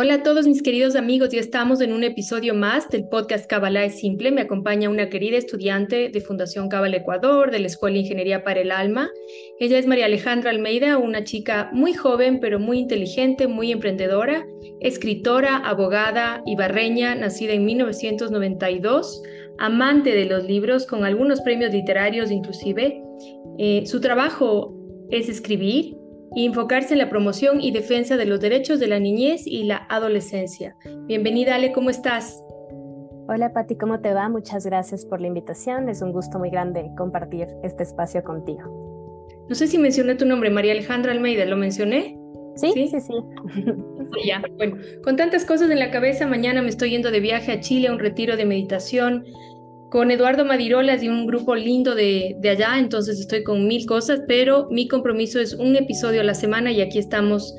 Hola a todos mis queridos amigos, ya estamos en un episodio más del podcast Kabbalah es Simple. Me acompaña una querida estudiante de Fundación Kabbalah Ecuador, de la Escuela Ingeniería para el Alma. Ella es María Alejandra Almeida, una chica muy joven, pero muy inteligente, muy emprendedora, escritora, abogada y barreña, nacida en 1992, amante de los libros, con algunos premios literarios inclusive. Eh, su trabajo es escribir, y enfocarse en la promoción y defensa de los derechos de la niñez y la adolescencia. Bienvenida, Ale, ¿cómo estás? Hola, Pati, ¿cómo te va? Muchas gracias por la invitación. Es un gusto muy grande compartir este espacio contigo. No sé si mencioné tu nombre, María Alejandra Almeida, ¿lo mencioné? Sí, sí, sí. ya, bueno, con tantas cosas en la cabeza, mañana me estoy yendo de viaje a Chile a un retiro de meditación con Eduardo Madirolas y un grupo lindo de, de, allá, entonces estoy con mil cosas, pero mi compromiso es un episodio a la semana y aquí estamos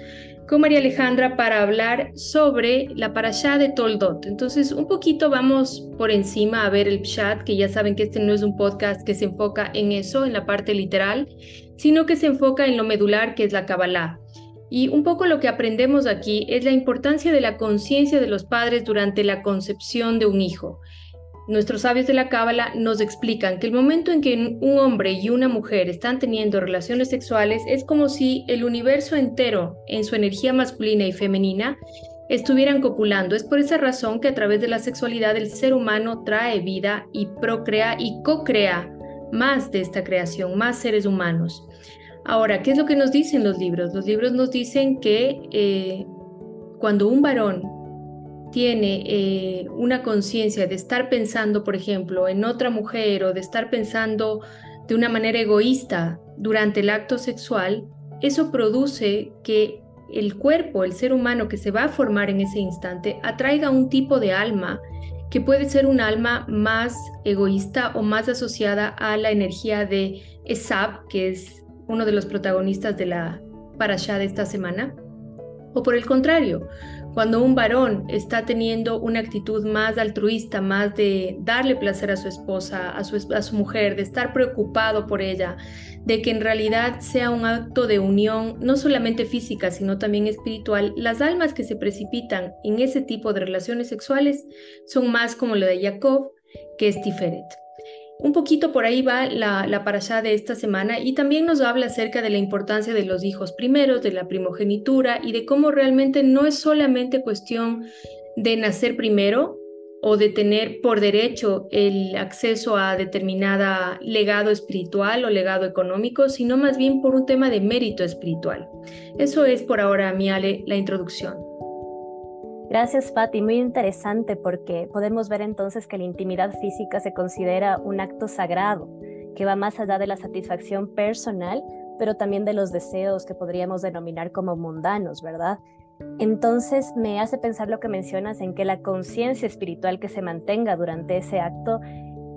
con María Alejandra para hablar sobre la parashá de Toldot. Entonces, un poquito vamos por encima a ver el chat, que ya saben que este no es un podcast que se enfoca en eso, en la parte literal, sino que se enfoca en lo medular, que es la Kabbalah. Y un poco lo que aprendemos aquí es la importancia de la conciencia de los padres durante la concepción de un hijo. Nuestros sabios de la Cábala nos explican que el momento en que un hombre y una mujer están teniendo relaciones sexuales es como si el universo entero, en su energía masculina y femenina, estuvieran copulando. Es por esa razón que a través de la sexualidad el ser humano trae vida y procrea y co-crea más de esta creación, más seres humanos. Ahora, ¿qué es lo que nos dicen los libros? Los libros nos dicen que eh, cuando un varón tiene eh, una conciencia de estar pensando, por ejemplo, en otra mujer o de estar pensando de una manera egoísta durante el acto sexual, eso produce que el cuerpo, el ser humano que se va a formar en ese instante, atraiga un tipo de alma que puede ser un alma más egoísta o más asociada a la energía de Esab, que es uno de los protagonistas de la parasha de esta semana, o por el contrario, cuando un varón está teniendo una actitud más altruista, más de darle placer a su esposa, a su, mujer, de estar preocupado por ella, de que en realidad sea un acto de unión, no solamente física, sino también espiritual, las almas que se precipitan en ese tipo de relaciones sexuales son más como la de Jacob, que es Tiferet. Un poquito por ahí va la, la parashá de esta semana y también nos habla acerca de la importancia de los hijos primeros, de la primogenitura y de cómo realmente no es solamente cuestión de nacer primero o de tener por derecho el acceso a determinada legado espiritual o legado económico, sino más bien por un tema de mérito espiritual. Eso es por ahora, mi Ale, la introducción. Gracias, Fati. Muy interesante porque podemos ver entonces que la intimidad física se considera un acto sagrado que va más allá de la satisfacción personal, pero también de los deseos que podríamos denominar como mundanos, ¿verdad? Entonces me hace pensar lo que mencionas en que la conciencia espiritual que se mantenga durante ese acto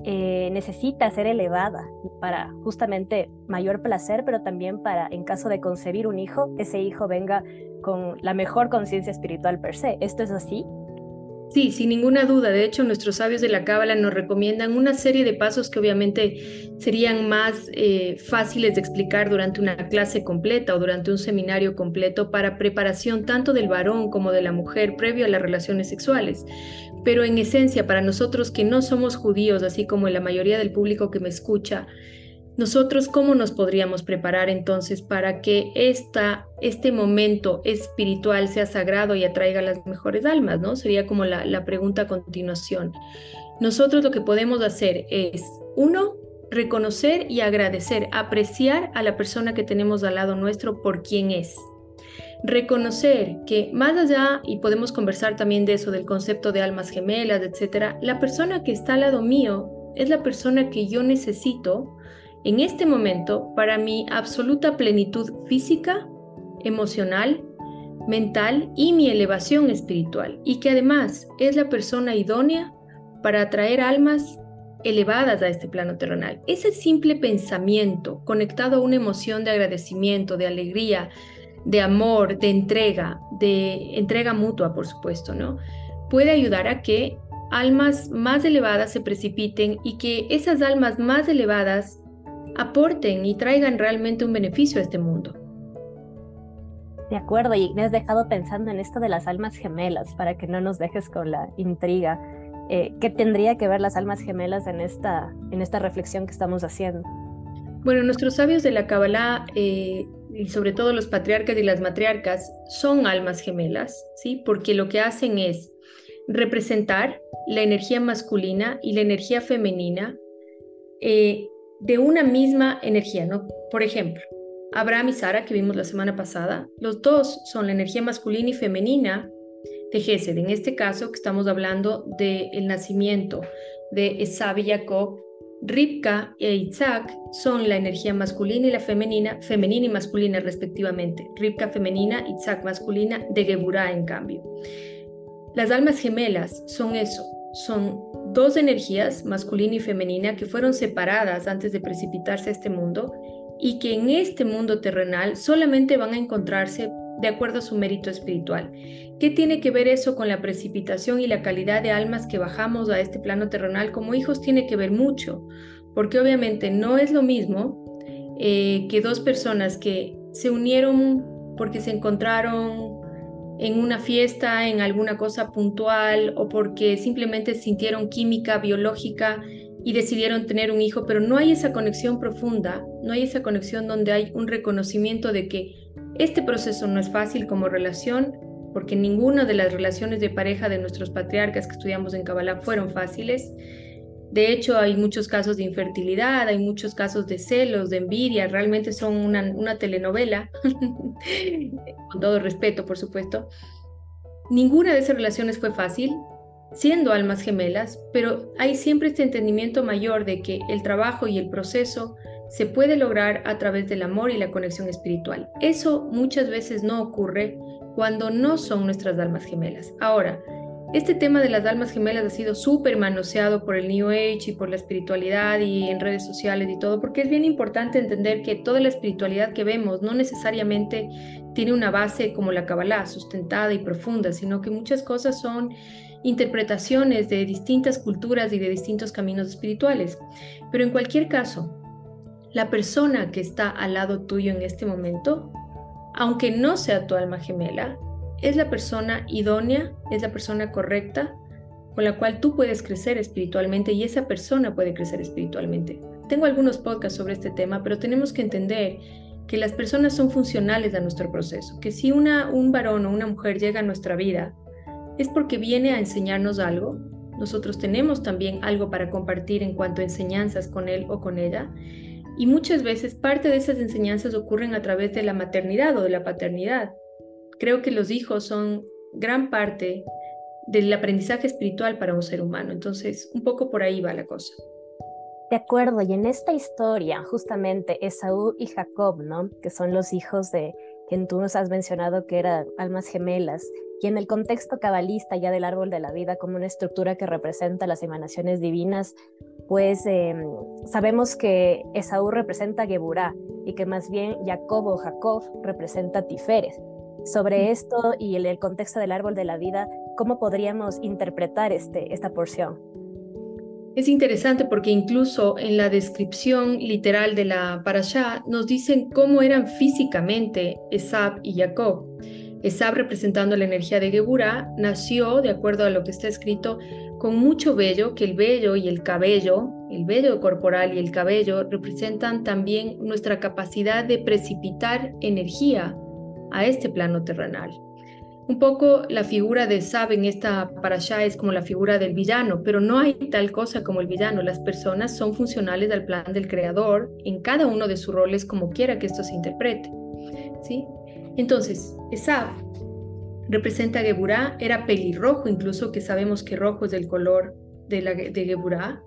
eh, necesita ser elevada para justamente mayor placer, pero también para, en caso de concebir un hijo, ese hijo venga con la mejor conciencia espiritual per se. ¿Esto es así? Sí, sin ninguna duda. De hecho, nuestros sabios de la Cábala nos recomiendan una serie de pasos que obviamente serían más eh, fáciles de explicar durante una clase completa o durante un seminario completo para preparación tanto del varón como de la mujer previo a las relaciones sexuales. Pero en esencia, para nosotros que no somos judíos, así como la mayoría del público que me escucha, nosotros, ¿cómo nos podríamos preparar entonces para que esta, este momento espiritual sea sagrado y atraiga las mejores almas? ¿no? Sería como la, la pregunta a continuación. Nosotros lo que podemos hacer es, uno, reconocer y agradecer, apreciar a la persona que tenemos al lado nuestro por quien es. Reconocer que más allá, y podemos conversar también de eso, del concepto de almas gemelas, etcétera, la persona que está al lado mío es la persona que yo necesito en este momento para mi absoluta plenitud física, emocional, mental y mi elevación espiritual, y que además es la persona idónea para atraer almas elevadas a este plano terrenal. Ese simple pensamiento conectado a una emoción de agradecimiento, de alegría, de amor, de entrega, de entrega mutua, por supuesto, ¿no? Puede ayudar a que almas más elevadas se precipiten y que esas almas más elevadas aporten y traigan realmente un beneficio a este mundo. De acuerdo, y me has dejado pensando en esto de las almas gemelas, para que no nos dejes con la intriga. Eh, ¿Qué tendría que ver las almas gemelas en esta, en esta reflexión que estamos haciendo? Bueno, nuestros sabios de la Kabbalah, eh, y sobre todo los patriarcas y las matriarcas, son almas gemelas, ¿sí? Porque lo que hacen es representar la energía masculina y la energía femenina eh, de una misma energía, ¿no? Por ejemplo, Abraham y Sara, que vimos la semana pasada, los dos son la energía masculina y femenina de Gesed. En este caso, que estamos hablando del nacimiento de Esab y Jacob, Ripka e Isaac son la energía masculina y la femenina, femenina y masculina respectivamente. Ripka femenina, Isaac masculina, de Geburah en cambio. Las almas gemelas son eso, son dos energías, masculina y femenina, que fueron separadas antes de precipitarse a este mundo y que en este mundo terrenal solamente van a encontrarse de acuerdo a su mérito espiritual. ¿Qué tiene que ver eso con la precipitación y la calidad de almas que bajamos a este plano terrenal como hijos? Tiene que ver mucho, porque obviamente no es lo mismo eh, que dos personas que se unieron porque se encontraron en una fiesta, en alguna cosa puntual o porque simplemente sintieron química biológica y decidieron tener un hijo, pero no hay esa conexión profunda, no hay esa conexión donde hay un reconocimiento de que este proceso no es fácil como relación, porque ninguna de las relaciones de pareja de nuestros patriarcas que estudiamos en Kabbalah fueron fáciles. De hecho, hay muchos casos de infertilidad, hay muchos casos de celos, de envidia, realmente son una, una telenovela, con todo respeto, por supuesto. Ninguna de esas relaciones fue fácil, siendo almas gemelas, pero hay siempre este entendimiento mayor de que el trabajo y el proceso se puede lograr a través del amor y la conexión espiritual. Eso muchas veces no ocurre cuando no son nuestras almas gemelas. Ahora, este tema de las almas gemelas ha sido súper manoseado por el New Age y por la espiritualidad y en redes sociales y todo, porque es bien importante entender que toda la espiritualidad que vemos no necesariamente tiene una base como la Kabbalah, sustentada y profunda, sino que muchas cosas son interpretaciones de distintas culturas y de distintos caminos espirituales. Pero en cualquier caso, la persona que está al lado tuyo en este momento, aunque no sea tu alma gemela, es la persona idónea, es la persona correcta con la cual tú puedes crecer espiritualmente y esa persona puede crecer espiritualmente. Tengo algunos podcasts sobre este tema, pero tenemos que entender que las personas son funcionales a nuestro proceso, que si una, un varón o una mujer llega a nuestra vida es porque viene a enseñarnos algo. Nosotros tenemos también algo para compartir en cuanto a enseñanzas con él o con ella. Y muchas veces parte de esas enseñanzas ocurren a través de la maternidad o de la paternidad. Creo que los hijos son gran parte del aprendizaje espiritual para un ser humano. Entonces, un poco por ahí va la cosa. De acuerdo, y en esta historia, justamente Esaú y Jacob, ¿no? Que son los hijos de quien tú nos has mencionado que eran almas gemelas, y en el contexto cabalista ya del árbol de la vida como una estructura que representa las emanaciones divinas, pues em, sabemos que Esaú representa Geburá y que más bien Jacob o Jacob representa Tiferet. Sobre esto y el, el, contexto del árbol de la vida, ¿cómo podríamos interpretar este, esta porción? Es interesante porque incluso en la descripción literal de la parashá nos dicen cómo eran físicamente Esab y Jacob. Esab, representando la energía de Geburah, nació, de acuerdo a lo que está escrito, con mucho vello, que el vello y el cabello, el vello corporal y el cabello, representan también nuestra capacidad de precipitar energía a este plano terrenal. Un poco la figura de Esab en esta parasha es como la figura del villano, pero no hay tal cosa como el villano. Las personas son funcionales al plan del creador en cada uno de sus roles como quiera que esto se interprete. ¿sí? Entonces, Esab representa a Geburah, era pelirrojo, incluso que sabemos que rojo es el color de, la, de Geburah,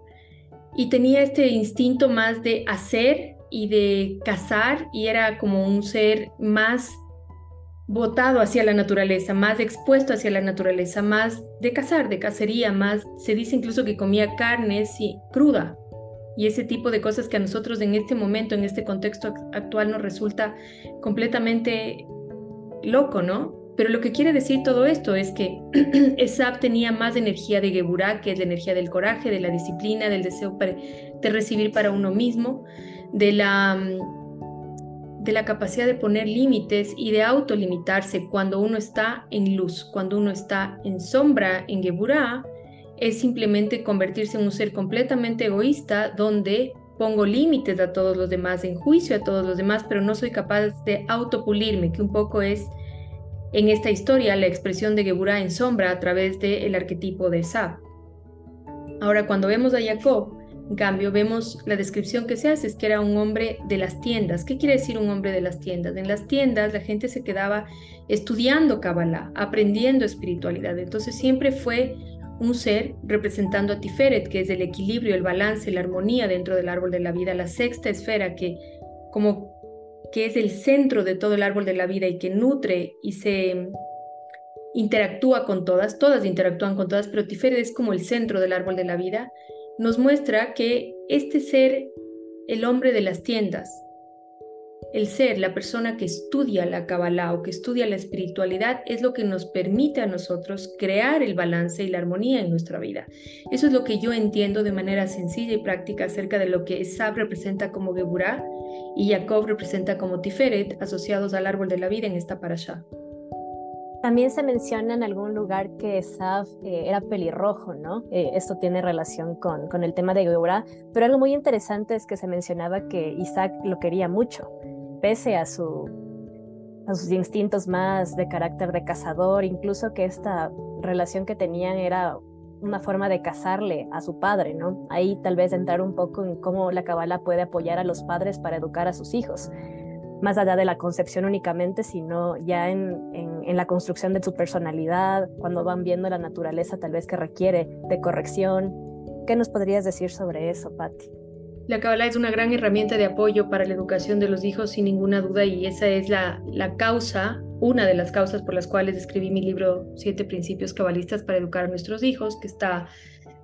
y tenía este instinto más de hacer y de cazar, y era como un ser más botado hacia la naturaleza, más expuesto hacia la naturaleza, más de cazar, de cacería, más se dice incluso que comía carne cruda. Y ese tipo de cosas que a nosotros en este momento, en este contexto actual, nos resulta completamente loco, ¿no? Pero lo que quiere decir todo esto es que Esab tenía más energía de Geburah, que es la energía del coraje, de la disciplina, del deseo de recibir para uno mismo, de la, de la capacidad de poner límites y de autolimitarse cuando uno está en luz, cuando uno está en sombra, en Geburah, es simplemente convertirse en un ser completamente egoísta donde pongo límites a todos los demás, en juicio a todos los demás, pero no soy capaz de autopulirme, que un poco es en esta historia la expresión de Geburah en sombra a través del arquetipo de Sab. Ahora, cuando vemos a Jacob, en cambio, vemos la descripción que se hace, es que era un hombre de las tiendas. ¿Qué quiere decir un hombre de las tiendas? En las tiendas la gente se quedaba estudiando Kabbalah, aprendiendo espiritualidad. Entonces siempre fue un ser representando a Tiferet, que es el equilibrio, el balance, la armonía dentro del árbol de la vida, la sexta esfera que como que es el centro de todo el árbol de la vida y que nutre y se interactúa con todas, todas interactúan con todas, pero Tiferet es como el centro del árbol de la vida nos muestra que este ser, el hombre de las tiendas, el ser, la persona que estudia la Kabbalah o que estudia la espiritualidad, es lo que nos permite a nosotros crear el balance y la armonía en nuestra vida. Eso es lo que yo entiendo de manera sencilla y práctica acerca de lo que Esab representa como Geburah y Jacob representa como Tiferet, asociados al árbol de la vida en esta parasha. También se menciona en algún lugar que Esaf eh, era pelirrojo, ¿no? Eh, esto tiene relación con, con el tema de Geburah, pero algo muy interesante es que se mencionaba que Isaac lo quería mucho, pese a, su, a sus instintos más de carácter de cazador, incluso que esta relación que tenían era una forma de casarle a su padre, ¿no? Ahí tal vez entrar un poco en cómo la cabala puede apoyar a los padres para educar a sus hijos más allá de la concepción únicamente, sino ya en, en, la construcción de su personalidad, cuando van viendo la naturaleza tal vez que requiere de corrección. ¿Qué nos podrías decir sobre eso, Patti? La Kabbalah es una gran herramienta de apoyo para la educación de los hijos, sin ninguna duda, y esa es la, la causa, una de las causas por las cuales escribí mi libro Siete Principios Cabalistas para Educar a Nuestros Hijos, que está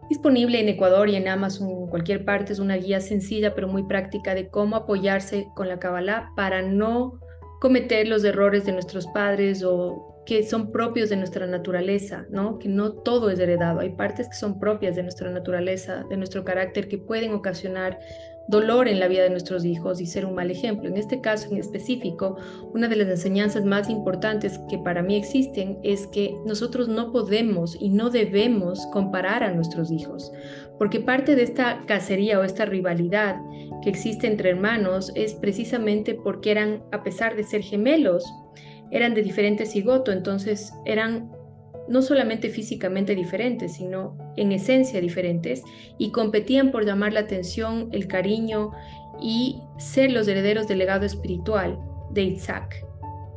disponible en Ecuador y en Amazon, en cualquier parte. Es una guía sencilla pero muy práctica de cómo apoyarse con la Kabbalah para no cometer los errores de nuestros padres o que son propios de nuestra naturaleza, ¿no? Que no todo es heredado. Hay partes que son propias de nuestra naturaleza, de nuestro carácter, que pueden ocasionar dolor en la vida de nuestros hijos y ser un mal ejemplo. En este caso en específico, una de las enseñanzas más importantes que para mí existen es que nosotros no podemos y no debemos comparar a nuestros hijos, porque parte de esta cacería o esta rivalidad que existe entre hermanos es precisamente porque eran, a pesar de ser gemelos, eran de diferentes cigoto, entonces eran no solamente físicamente diferentes, sino en esencia diferentes, y competían por llamar la atención, el cariño y ser los herederos del legado espiritual de Isaac.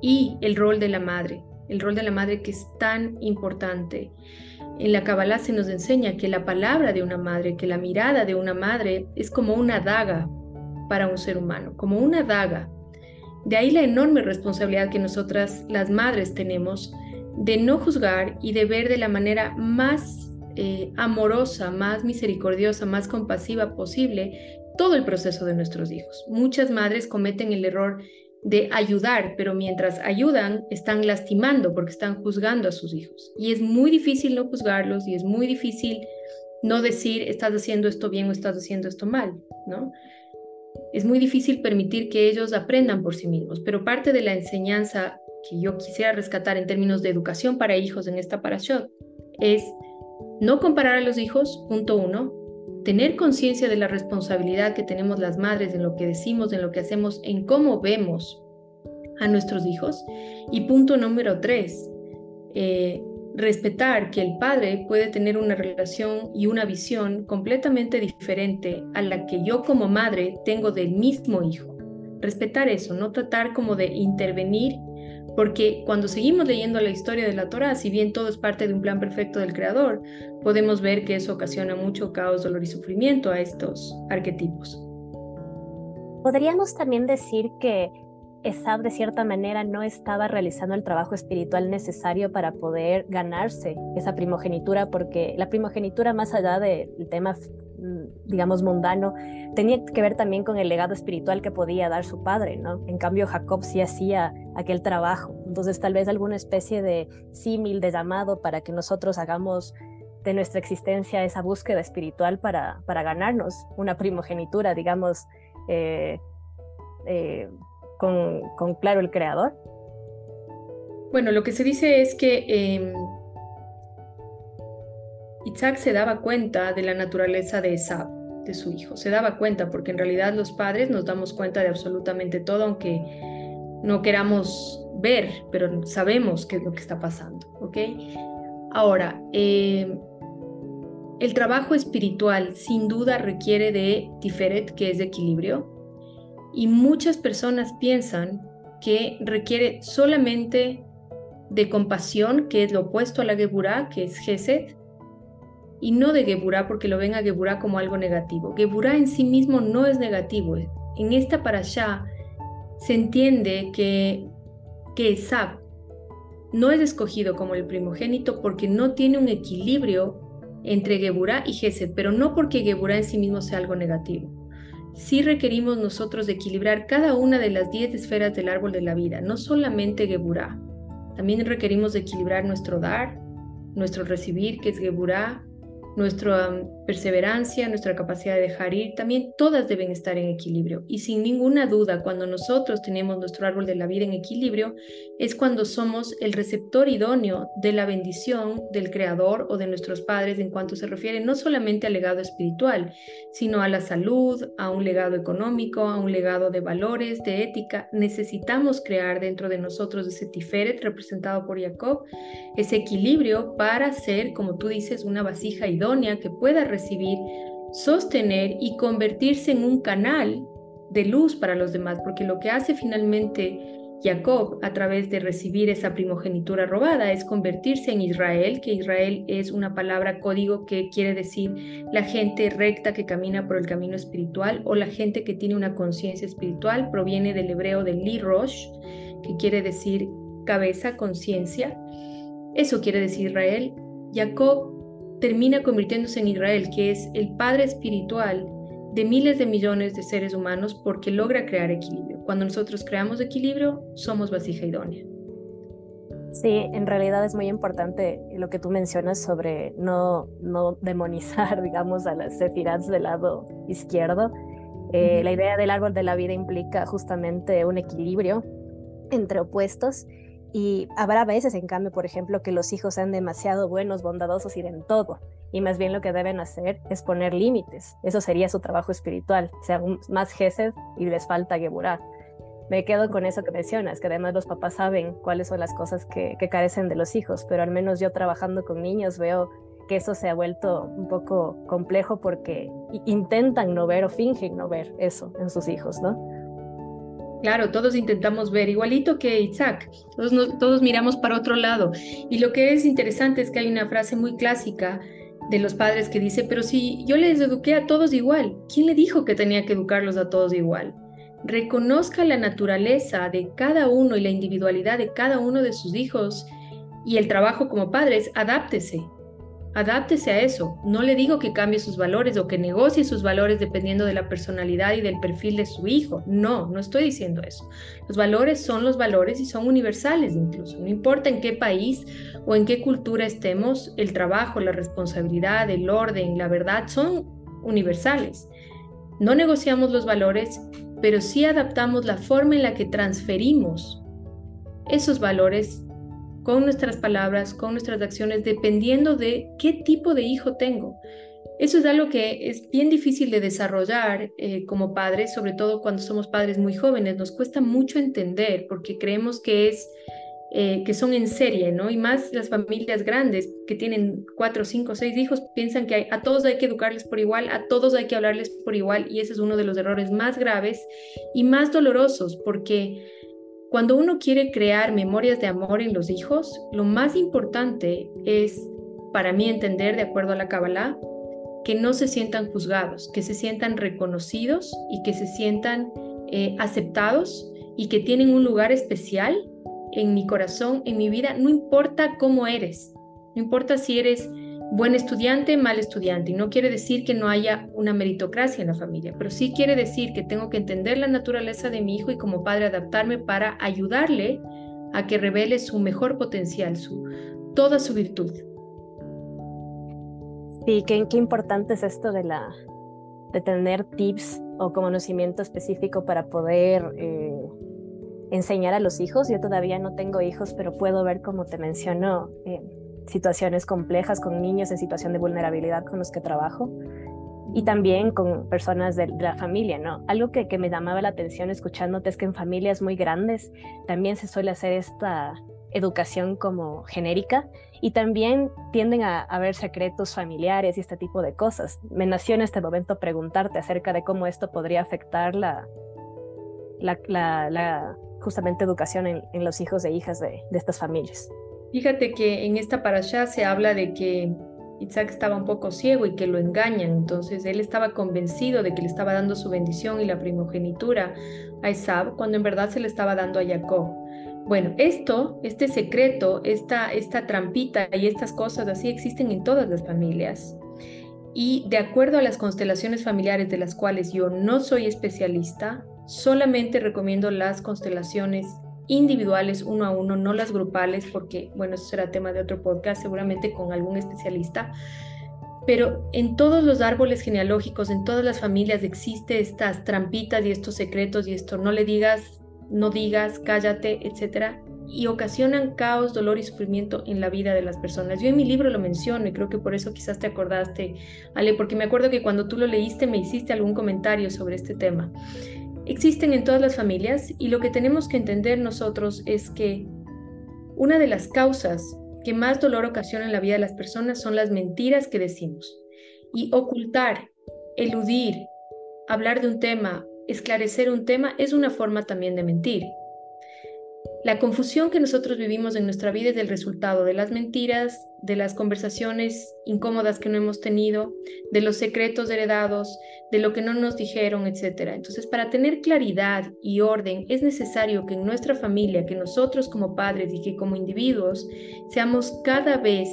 Y el rol de la madre, el rol de la madre que es tan importante. En la Kabbalah se nos enseña que la palabra de una madre, que la mirada de una madre es como una daga para un ser humano, como una daga. De ahí la enorme responsabilidad que nosotras las madres tenemos de no juzgar y de ver de la manera más eh, amorosa, más misericordiosa, más compasiva posible todo el proceso de nuestros hijos. Muchas madres cometen el error de ayudar, pero mientras ayudan están lastimando porque están juzgando a sus hijos. Y es muy difícil no juzgarlos y es muy difícil no decir estás haciendo esto bien o estás haciendo esto mal, ¿no? Es muy difícil permitir que ellos aprendan por sí mismos, pero parte de la enseñanza que yo quisiera rescatar en términos de educación para hijos en esta parashot es no comparar a los hijos, punto uno, tener conciencia de la responsabilidad que tenemos las madres en lo que decimos, en lo que hacemos, en cómo vemos a nuestros hijos. Y punto número tres, eh, respetar que el padre puede tener una relación y una visión completamente diferente a la que yo como madre tengo del mismo hijo. Respetar eso, no tratar como de intervenir porque cuando seguimos leyendo la historia de la Torah, si bien todo es parte de un plan perfecto del Creador, podemos ver que eso ocasiona mucho caos, dolor y sufrimiento a estos arquetipos. Podríamos también decir que Esab de cierta manera no estaba realizando el trabajo espiritual necesario para poder ganarse esa primogenitura, porque la primogenitura más allá del tema digamos, mundano, tenía que ver también con el legado espiritual que podía dar su padre, ¿no? En cambio, Jacob sí hacía aquel trabajo. Entonces, tal vez alguna especie de símil, de llamado para que nosotros hagamos de nuestra existencia esa búsqueda espiritual para, para ganarnos una primogenitura, digamos, eh, eh, con, claro, el creador? Bueno, lo que se dice es que eh, Isaac se daba cuenta de la naturaleza de Esab, de su hijo. Se daba cuenta porque en realidad los padres nos damos cuenta de absolutamente todo, aunque no queramos ver, pero sabemos qué es lo que está pasando, ¿ok? Ahora, eh, el trabajo espiritual sin duda requiere de Tiferet, que es de equilibrio, y muchas personas piensan que requiere solamente de compasión, que es lo opuesto a la Geburah, que es Gesed, y no de Geburah porque lo ven a Geburah como algo negativo. Geburah en sí mismo no es negativo. En esta parasha se entiende que, que Esab no es escogido como el primogénito porque no tiene un equilibrio entre Geburah y Gesed, pero no porque Geburah en sí mismo sea algo negativo. Sí requerimos nosotros de equilibrar cada una de las diez esferas del árbol de la vida, no solamente Geburah. También requerimos de equilibrar nuestro dar, nuestro recibir, que es Geburah, nuestra perseverancia, nuestra capacidad de dejar ir, también todas deben estar en equilibrio. Y sin ninguna duda, cuando nosotros tenemos nuestro árbol de la vida en equilibrio, es cuando somos el receptor idóneo de la bendición del Creador o de nuestros padres en cuanto se refiere no solamente al legado espiritual, sino a la salud, a un legado económico, a un legado de valores, de ética. Necesitamos crear dentro de nosotros ese tiferet representado por Jacob, ese equilibrio para ser, como tú dices, una vasija idónea que pueda recibir, sostener y convertirse en un canal de luz para los demás, porque lo que hace finalmente Jacob a través de recibir esa primogenitura robada es convertirse en Israel, que Israel es una palabra código que quiere decir la gente recta que camina por el camino espiritual o la gente que tiene una conciencia espiritual, proviene del hebreo de Li Rosh, que quiere decir cabeza, conciencia. Eso quiere decir Israel. Jacob termina convirtiéndose en Israel, que es el padre espiritual de miles de millones de seres humanos porque logra crear equilibrio. Cuando nosotros creamos equilibrio, somos vasija idónea. Sí, en realidad es muy importante lo que tú mencionas sobre no, no demonizar, digamos, a las sefirats del lado izquierdo. Eh, la idea del árbol de la vida implica justamente un equilibrio entre opuestos y habrá veces, en cambio, por ejemplo, que los hijos sean demasiado buenos, bondadosos y den todo. Y más bien lo que deben hacer es poner límites. Eso sería su trabajo espiritual. O sea, más Gesed y les falta Geburah. Me quedo con eso que mencionas, que además los papás saben cuáles son las cosas que, que carecen de los hijos, pero al menos yo trabajando con niños veo que eso se ha vuelto un poco complejo porque intentan no ver o fingen no ver eso en sus hijos, ¿no? Claro, todos intentamos ver, igualito que Isaac, todos, miramos para otro lado. Y lo que es interesante es que hay una frase muy clásica de los padres que dice, pero si yo les eduqué a todos igual, ¿quién le dijo que tenía que educarlos a todos igual? Reconozca la naturaleza de cada uno y la individualidad de cada uno de sus hijos y el trabajo como padres, adáptese. Adáptese a eso. No le digo que cambie sus valores o que negocie sus valores dependiendo de la personalidad y del perfil de su hijo. No, no estoy diciendo eso. Los valores son los valores y son universales incluso. No importa en qué país o en qué cultura estemos, el trabajo, la responsabilidad, el orden, la verdad son universales. No negociamos los valores, pero sí adaptamos la forma en la que transferimos esos valores con nuestras palabras, con nuestras acciones, dependiendo de qué tipo de hijo tengo. Eso es algo que es bien difícil de desarrollar eh, como padres, sobre todo cuando somos padres muy jóvenes. Nos cuesta mucho entender porque creemos que es eh, que son en serie, ¿no? Y más las familias grandes que tienen cuatro, cinco, seis hijos piensan que a todos hay que educarles por igual, a todos hay que hablarles por igual y ese es uno de los errores más graves y más dolorosos porque cuando uno quiere crear memorias de amor en los hijos, lo más importante es, para mí entender, de acuerdo a la Kabbalah, que no se sientan juzgados, que se sientan reconocidos y que se sientan eh, aceptados y que tienen un lugar especial en mi corazón, en mi vida, no importa cómo eres, no importa si eres buen estudiante, mal estudiante. Y no quiere decir que no haya una meritocracia en la familia, pero sí quiere decir que tengo que entender la naturaleza de mi hijo y como padre adaptarme para ayudarle a que revele su mejor potencial, su, toda su virtud. Sí, qué, importante es esto de, la, de tener tips o conocimiento específico para poder eh, enseñar a los hijos. Yo todavía no tengo hijos, pero puedo ver, como te menciono, eh, situaciones complejas con niños en situación de vulnerabilidad con los que trabajo y también con personas de, la familia, ¿no? Algo que, que, me llamaba la atención escuchándote es que en familias muy grandes también se suele hacer esta educación como genérica y también tienden a haber secretos familiares y este tipo de cosas. Me nació en este momento preguntarte acerca de cómo esto podría afectar la, la, la, justamente educación en, en, los hijos e hijas de, de estas familias. Fíjate que en esta parasha se habla de que Isaac estaba un poco ciego y que lo engañan, entonces él estaba convencido de que le estaba dando su bendición y la primogenitura a Isaac cuando en verdad se le estaba dando a Jacob. Bueno, esto, este secreto, esta, esta trampita y estas cosas así existen en todas las familias. Y de acuerdo a las constelaciones familiares de las cuales yo no soy especialista, solamente recomiendo las constelaciones individuales uno a uno, no las grupales, porque, bueno, eso será tema de otro podcast, seguramente con algún especialista. Pero en todos los árboles genealógicos, en todas las familias existe estas trampitas y estos secretos y esto, no le digas, no digas, cállate, etcétera, y ocasionan caos, dolor y sufrimiento en la vida de las personas. Yo en mi libro lo menciono y creo que por eso quizás te acordaste, Ale, porque me acuerdo que cuando tú lo leíste me hiciste algún comentario sobre este tema existen en todas las familias y lo que tenemos que entender nosotros es que una de las causas que más dolor ocasiona en la vida de las personas son las mentiras que decimos. Y ocultar, eludir, hablar de un tema, esclarecer un tema es una forma también de mentir. La confusión que nosotros vivimos en nuestra vida es el resultado de las mentiras, de las conversaciones incómodas que no hemos tenido, de los secretos heredados, de lo que no nos dijeron, etc. Entonces, para tener claridad y orden, es necesario que en nuestra familia, que nosotros como padres y que como individuos seamos cada vez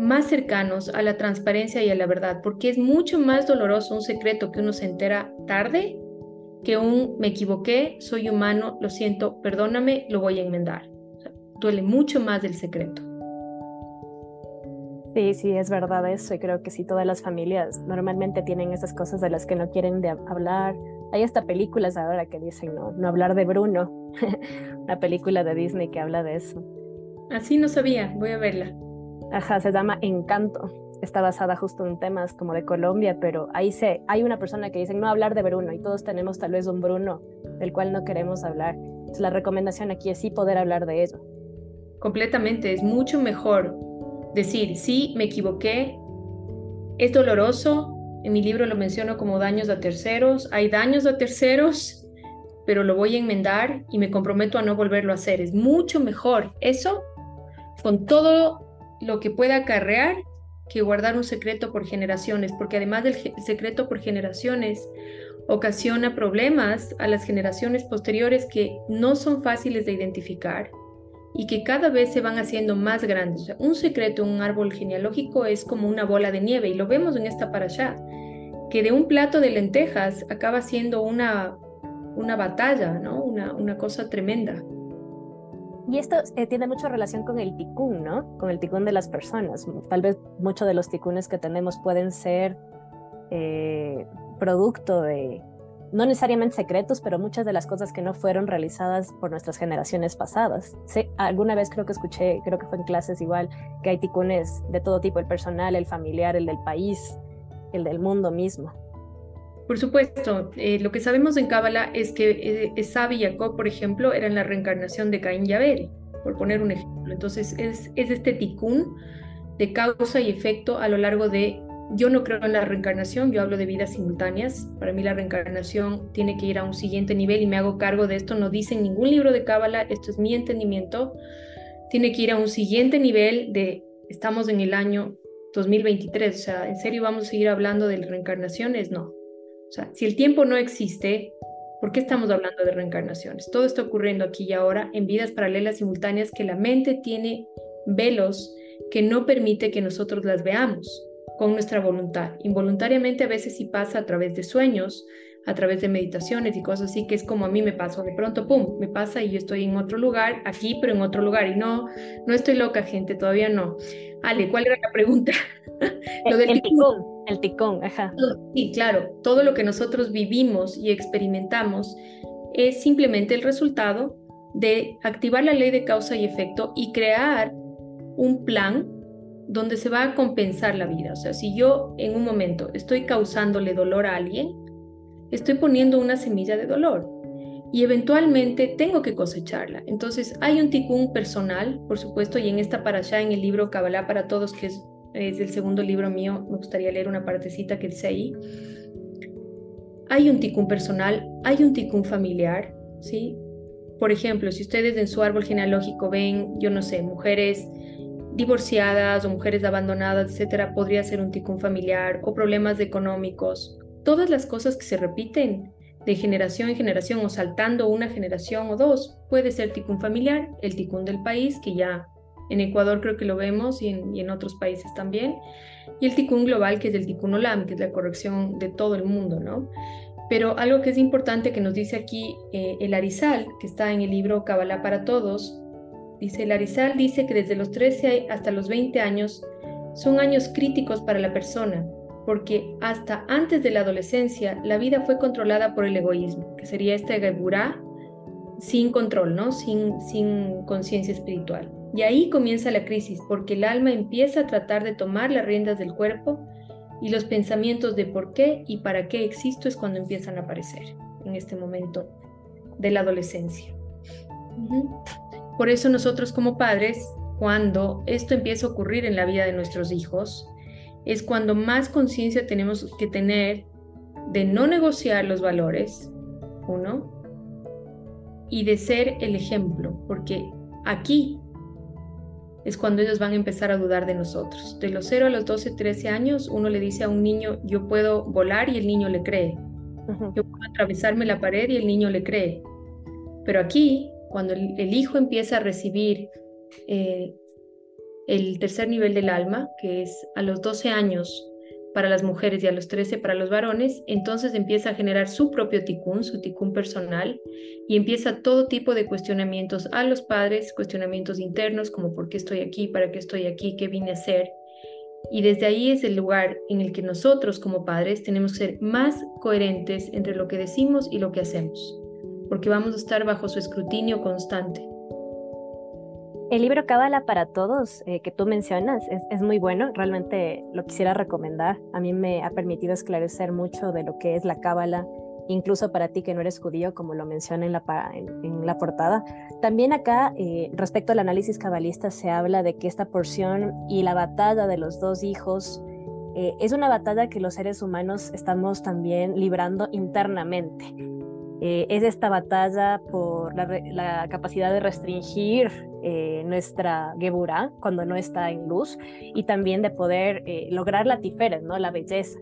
más cercanos a la transparencia y a la verdad, porque es mucho más doloroso un secreto que uno se entera tarde que un me equivoqué, soy humano, lo siento, perdóname, lo voy a enmendar. duele mucho más del secreto. Sí, sí, es verdad eso. Y creo que sí, todas las familias normalmente tienen esas cosas de las que no quieren de hablar. Hay hasta películas ahora que dicen no, no hablar de Bruno. Una película de Disney que habla de eso. Así no sabía, voy a verla. Ajá, se llama Encanto está basada justo en temas como de Colombia, pero ahí se, hay una persona que dice no hablar de Bruno y todos tenemos tal vez un Bruno del cual no queremos hablar. Entonces, la recomendación aquí es sí poder hablar de ello. Completamente, es mucho mejor decir, sí, me equivoqué, es doloroso, en mi libro lo menciono como daños a terceros, hay daños a terceros, pero lo voy a enmendar y me comprometo a no volverlo a hacer. Es mucho mejor eso con todo lo que pueda acarrear que guardar un secreto por generaciones, porque además del secreto por generaciones ocasiona problemas a las generaciones posteriores que no son fáciles de identificar y que cada vez se van haciendo más grandes. un secreto un árbol genealógico es como una bola de nieve y lo vemos en esta parasha, que de un plato de lentejas acaba siendo una, una batalla, ¿no? una, una cosa tremenda. Y esto eh, tiene mucha relación con el ticún, ¿no? Con el ticún de las personas. Tal vez muchos de los ticunes que tenemos pueden ser eh, producto de, no necesariamente secretos, pero muchas de las cosas que no fueron realizadas por nuestras generaciones pasadas. Sí, alguna vez creo que escuché, creo que fue en clases igual, que hay ticunes de todo tipo, el personal, el familiar, el del país, el del mundo mismo. Por supuesto, eh, lo que sabemos en Cábala es que Esab y Jacob, por ejemplo, eran la reencarnación de Caín y Abel, por poner un ejemplo. Entonces, es, es este ticún de causa y efecto a lo largo de... Yo no creo en la reencarnación, yo hablo de vidas simultáneas. Para mí la reencarnación tiene que ir a un siguiente nivel y me hago cargo de esto. No dice en ningún libro de Cábala, esto es mi entendimiento. Tiene que ir a un siguiente nivel de... Estamos en el año 2023, o sea, ¿en serio vamos a seguir hablando de reencarnaciones? No, o sea, si el tiempo no existe, ¿por qué estamos hablando de reencarnaciones? Todo está ocurriendo aquí y ahora en vidas paralelas simultáneas que la mente tiene velos que no permite que nosotros las veamos con nuestra voluntad. Involuntariamente a veces sí pasa a través de sueños, a través de meditaciones y cosas así, que es como a mí me pasó. De pronto, ¡pum!, me pasa y yo estoy en otro lugar, aquí, pero en otro lugar. Y no, no estoy loca, gente, todavía no. Ale, ¿cuál era la pregunta? Lo del el el ticón, ajá. Sí, claro, todo lo que nosotros vivimos y experimentamos es simplemente el resultado de activar la ley de causa y efecto y crear un plan donde se va a compensar la vida. O sea, si yo en un momento estoy causándole dolor a alguien, estoy poniendo una semilla de dolor y eventualmente tengo que cosecharla. Entonces hay un ticún personal, por supuesto, y en esta para allá en el libro Kabbalah para Todos, que es, es, el segundo libro mío, me gustaría leer una partecita que dice ahí. Hay un ticún personal, hay un ticún familiar, ¿sí? Por ejemplo, si ustedes en su árbol genealógico ven, yo no sé, mujeres divorciadas o mujeres abandonadas, etcétera, podría ser un ticún familiar o problemas económicos. Todas las cosas que se repiten de generación en generación o saltando una generación o dos, puede ser ticún familiar, el ticún del país, que ya en Ecuador creo que lo vemos y en, otros países también, y el ticún global, que es el ticún olam, que es la corrección de todo el mundo, ¿no? Pero algo que es importante que nos dice aquí eh, el Arizal, que está en el libro Kabbalah para Todos, Dice, Larizal dice que desde los 13 hasta los 20 años son años críticos para la persona, porque hasta antes de la adolescencia la vida fue controlada por el egoísmo, que sería este geburá sin control, ¿no? Sin, sin conciencia espiritual. Y ahí comienza la crisis, porque el alma empieza a tratar de tomar las riendas del cuerpo y los pensamientos de por qué y para qué existo es cuando empiezan a aparecer en este momento de la adolescencia. Por eso nosotros como padres, cuando esto empieza a ocurrir en la vida de nuestros hijos, es cuando más conciencia tenemos que tener de no negociar los valores, uno, y de ser el ejemplo, porque aquí es cuando ellos van a empezar a dudar de nosotros. De los 0 a los 12, 13 años, uno le dice a un niño, yo puedo volar y el niño le cree. Yo puedo atravesarme la pared y el niño le cree. Pero aquí cuando el, hijo empieza a recibir eh, el tercer nivel del alma, que es a los 12 años para las mujeres y a los 13 para los varones, entonces empieza a generar su propio ticún, su ticún personal, y empieza todo tipo de cuestionamientos a los padres, cuestionamientos internos como por qué estoy aquí, para qué estoy aquí, qué vine a hacer. Y desde ahí es el lugar en el que nosotros como padres tenemos que ser más coherentes entre lo que decimos y lo que hacemos porque vamos a estar bajo su escrutinio constante. El libro Cábala para Todos eh, que tú mencionas es, muy bueno, realmente lo quisiera recomendar. A mí me ha permitido esclarecer mucho de lo que es la Cábala, incluso para ti que no eres judío, como lo menciona en la, en, la portada. También acá, eh, respecto al análisis cabalista, se habla de que esta porción y la batalla de los dos hijos eh, es una batalla que los seres humanos estamos también librando internamente. Eh, es esta batalla por la, capacidad de restringir eh, nuestra Geburah cuando no está en luz y también de poder eh, lograr la tiferet, ¿no? la belleza.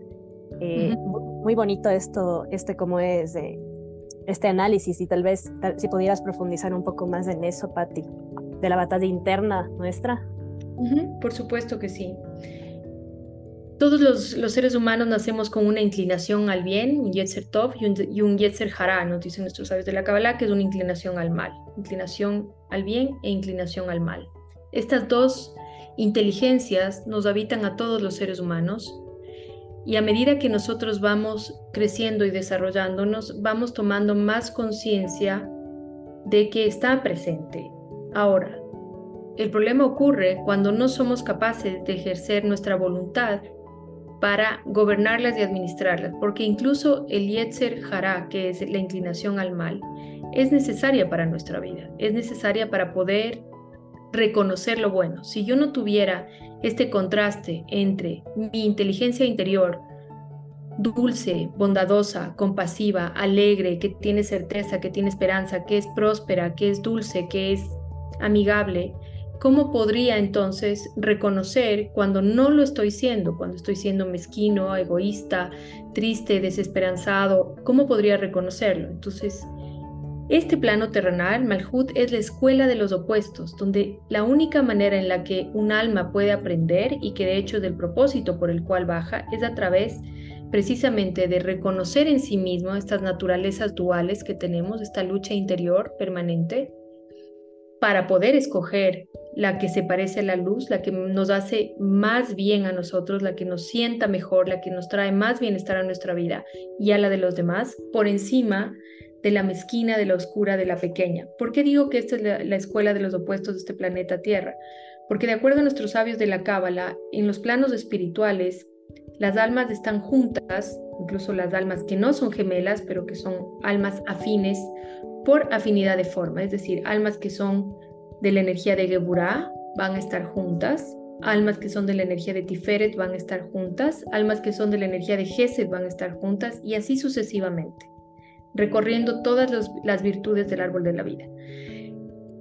muy, bonito esto, este como es este análisis y tal vez si pudieras profundizar un poco más en eso, Patti, de la batalla interna nuestra. Por supuesto que sí. Todos los, seres humanos nacemos con una inclinación al bien, un Yetzer Tov y un, y un Yetzer Hará, nos dicen nuestros sabios de la Kabbalah, que es una inclinación al mal, inclinación al bien e inclinación al mal. Estas dos inteligencias nos habitan a todos los seres humanos y a medida que nosotros vamos creciendo y desarrollándonos, vamos tomando más conciencia de que está presente. Ahora, el problema ocurre cuando no somos capaces de ejercer nuestra voluntad para gobernarlas y administrarlas, porque incluso el Yetzer Hará, que es la inclinación al mal, es necesaria para nuestra vida, es necesaria para poder reconocer lo bueno. Si yo no tuviera este contraste entre mi inteligencia interior, dulce, bondadosa, compasiva, alegre, que tiene certeza, que tiene esperanza, que es próspera, que es dulce, que es amigable, ¿Cómo podría entonces reconocer cuando no lo estoy siendo, cuando estoy siendo mezquino, egoísta, triste, desesperanzado? ¿Cómo podría reconocerlo? Entonces, este plano terrenal, Malhut, es la escuela de los opuestos, donde la única manera en la que un alma puede aprender y que de hecho es el propósito por el cual baja es a través precisamente de reconocer en sí mismo estas naturalezas duales que tenemos, esta lucha interior permanente, para poder escoger la que se parece a la luz, la que nos hace más bien a nosotros, la que nos sienta mejor, la que nos trae más bienestar a nuestra vida y a la de los demás, por encima de la mezquina, de la oscura, de la pequeña. ¿Por qué digo que esta es la, escuela de los opuestos de este planeta Tierra? Porque de acuerdo a nuestros sabios de la Cábala, en los planos espirituales, las almas están juntas, incluso las almas que no son gemelas, pero que son almas afines por afinidad de forma, es decir, almas que son de la energía de Geburah van a estar juntas, almas que son de la energía de Tiferet van a estar juntas, almas que son de la energía de Gesed van a estar juntas y así sucesivamente recorriendo todas las virtudes del árbol de la vida.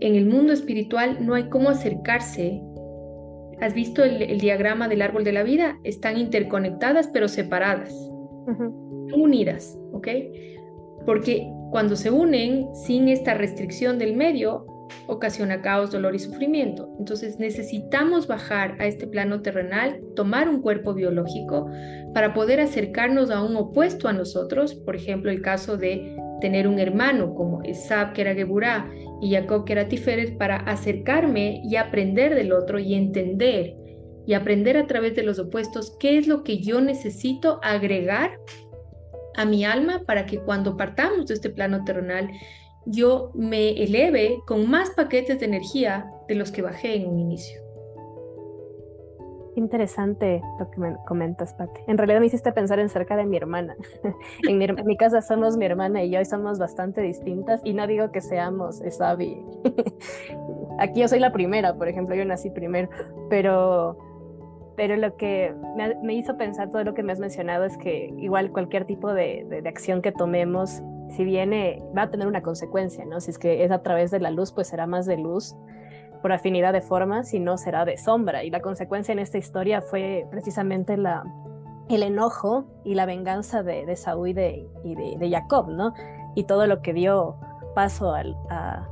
En el mundo espiritual no hay cómo acercarse. ¿Has visto el, diagrama del árbol de la vida? Están interconectadas pero separadas, unidas, ¿ok? Porque cuando se unen sin esta restricción del medio, ocasiona caos, dolor y sufrimiento. Entonces necesitamos bajar a este plano terrenal, tomar un cuerpo biológico para poder acercarnos a un opuesto a nosotros, por ejemplo el caso de tener un hermano como Esab que era Geburah y Jacob que era Tiferet para acercarme y aprender del otro y entender y aprender a través de los opuestos qué es lo que yo necesito agregar a mi alma para que cuando partamos de este plano terrenal yo me eleve con más paquetes de energía de los que bajé en un inicio. Interesante lo que me comentas, Pati. En realidad me hiciste pensar en cerca de mi hermana. en, mi, casa somos mi hermana y yo y somos bastante distintas y no digo que seamos Esabi. Aquí yo soy la primera, por ejemplo, yo nací primero, pero, pero lo que me, hizo pensar todo lo que me has mencionado es que igual cualquier tipo de, de acción que tomemos si viene, va a tener una consecuencia, ¿no? Si es que es a través de la luz, pues será más de luz por afinidad de forma, si no será de sombra. Y la consecuencia en esta historia fue precisamente la, el enojo y la venganza de, de Saúl y, de, de, Jacob, ¿no? Y todo lo que dio paso a,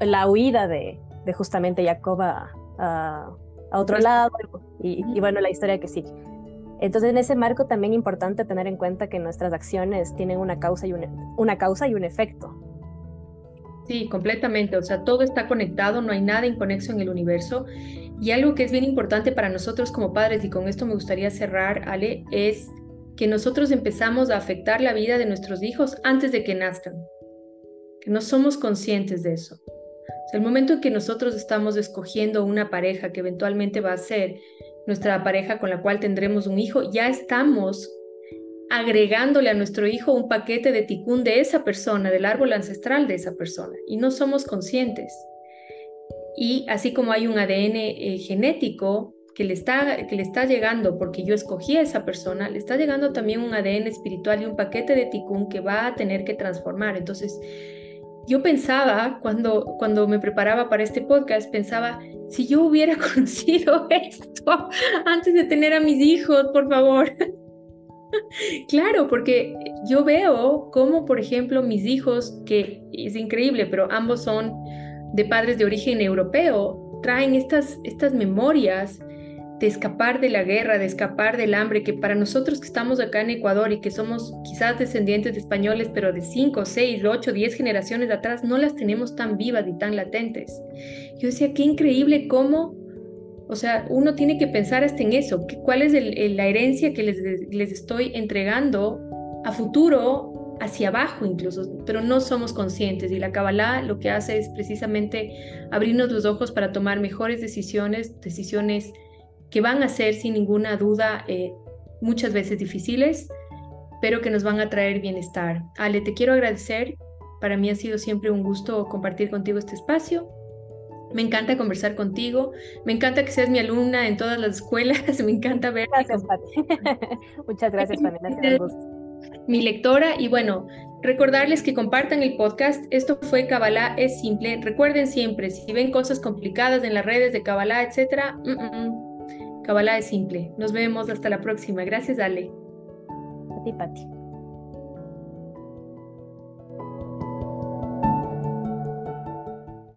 la huida de, de justamente Jacob a, otro lado y, y, bueno, la historia que sigue. Entonces, en ese marco también importante tener en cuenta que nuestras acciones tienen una causa y un, una causa y un efecto. Sí, completamente. O sea, todo está conectado, no hay nada inconexo en el universo. Y algo que es bien importante para nosotros como padres, y con esto me gustaría cerrar, Ale, es que nosotros empezamos a afectar la vida de nuestros hijos antes de que nazcan. Que no somos conscientes de eso. El momento en que nosotros estamos escogiendo una pareja que eventualmente va a ser nuestra pareja con la cual tendremos un hijo, ya estamos agregándole a nuestro hijo un paquete de ticún de esa persona, del árbol ancestral de esa persona, y no somos conscientes. Y así como hay un ADN eh, genético que le, está, que le está llegando porque yo escogí a esa persona, le está llegando también un ADN espiritual y un paquete de ticún que va a tener que transformar. Entonces, yo pensaba, cuando, cuando me preparaba para este podcast, pensaba, si yo hubiera conocido esto antes de tener a mis hijos, por favor. claro, porque yo veo cómo, por ejemplo, mis hijos, que es increíble, pero ambos son de padres de origen europeo, traen estas, estas memorias de escapar de la guerra, de escapar del hambre, que para nosotros que estamos acá en Ecuador y que somos quizás descendientes de españoles, pero de 5, 6, 8, 10 generaciones atrás, no las tenemos tan vivas y tan latentes. Yo decía, qué increíble cómo, o sea, uno tiene que pensar hasta en eso, cuál es la herencia que les, les estoy entregando a futuro, hacia abajo incluso, pero no somos conscientes y la Kabbalah lo que hace es precisamente abrirnos los ojos para tomar mejores decisiones, decisiones que van a ser sin ninguna duda eh, muchas veces difíciles, pero que nos van a traer bienestar. Ale, te quiero agradecer. Para mí ha sido siempre un gusto compartir contigo este espacio. Me encanta conversar contigo. Me encanta que seas mi alumna en todas las escuelas. Me encanta ver. Gracias, Pati. Muchas gracias, Pamela. Mi lectora. Y bueno, recordarles que compartan el podcast. Esto fue Kabbalah es simple. Recuerden siempre, si ven cosas complicadas en las redes de Kabbalah, etcétera, mm, mm, mm, Kabbalah es simple. Nos vemos hasta la próxima. Gracias, Ale. A ti, Pati.